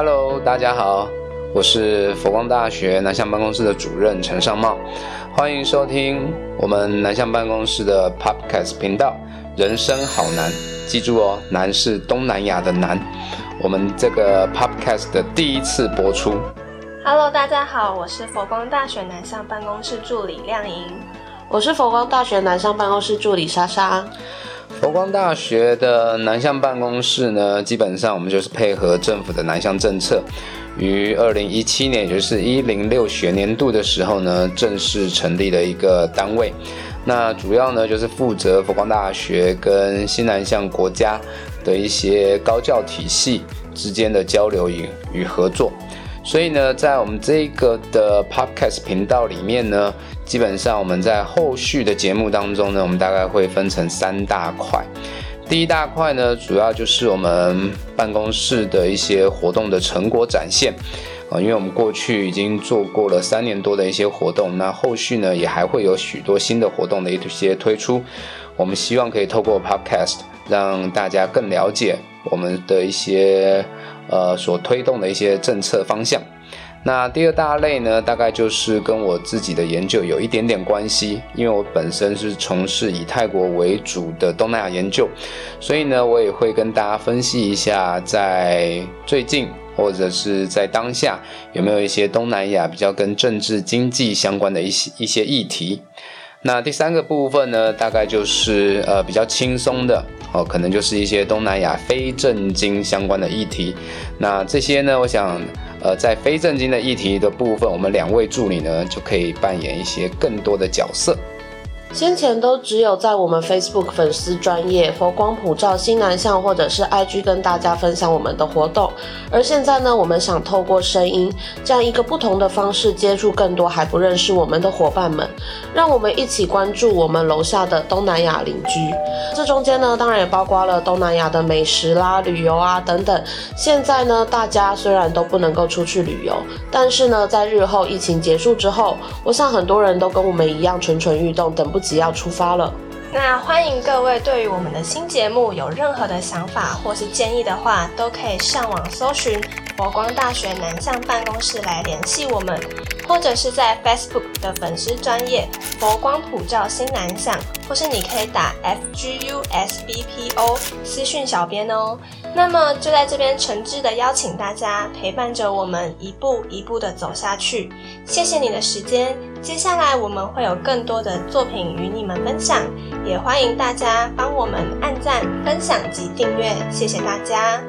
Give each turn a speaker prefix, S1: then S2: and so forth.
S1: Hello，大家好，我是佛光大学南向办公室的主任陈尚茂，欢迎收听我们南向办公室的 Podcast 频道。人生好难，记住哦，难是东南亚的难。我们这个 Podcast 的第一次播出。
S2: Hello，大家好，我是佛光大学南向办公室助理亮莹，
S3: 我是佛光大学南向办公室助理莎莎。
S1: 佛光大学的南向办公室呢，基本上我们就是配合政府的南向政策，于二零一七年，也就是一零六学年度的时候呢，正式成立了一个单位。那主要呢就是负责佛光大学跟新南向国家的一些高教体系之间的交流与与合作。所以呢，在我们这个的 Podcast 频道里面呢，基本上我们在后续的节目当中呢，我们大概会分成三大块。第一大块呢，主要就是我们办公室的一些活动的成果展现啊，因为我们过去已经做过了三年多的一些活动，那后续呢也还会有许多新的活动的一些推出。我们希望可以透过 Podcast 让大家更了解我们的一些。呃，所推动的一些政策方向。那第二大类呢，大概就是跟我自己的研究有一点点关系，因为我本身是从事以泰国为主的东南亚研究，所以呢，我也会跟大家分析一下，在最近或者是在当下有没有一些东南亚比较跟政治经济相关的一些一些议题。那第三个部分呢，大概就是呃比较轻松的。哦，可能就是一些东南亚非正经相关的议题。那这些呢，我想，呃，在非正经的议题的部分，我们两位助理呢就可以扮演一些更多的角色。
S3: 先前都只有在我们 Facebook 粉丝专业佛光普照新南向，或者是 IG 跟大家分享我们的活动，而现在呢，我们想透过声音这样一个不同的方式，接触更多还不认识我们的伙伴们，让我们一起关注我们楼下的东南亚邻居。这中间呢，当然也包括了东南亚的美食啦、旅游啊等等。现在呢，大家虽然都不能够出去旅游，但是呢，在日后疫情结束之后，我想很多人都跟我们一样蠢蠢欲动，等不。即要出发了，
S2: 那欢迎各位对于我们的新节目有任何的想法或是建议的话，都可以上网搜寻佛光大学南向办公室来联系我们，或者是在 Facebook 的粉丝专业佛光普照新南向，或是你可以打 F G U S B P O 私讯小编哦。那么就在这边诚挚的邀请大家陪伴着我们一步一步的走下去，谢谢你的时间。接下来我们会有更多的作品与你们分享，也欢迎大家帮我们按赞、分享及订阅，谢谢大家。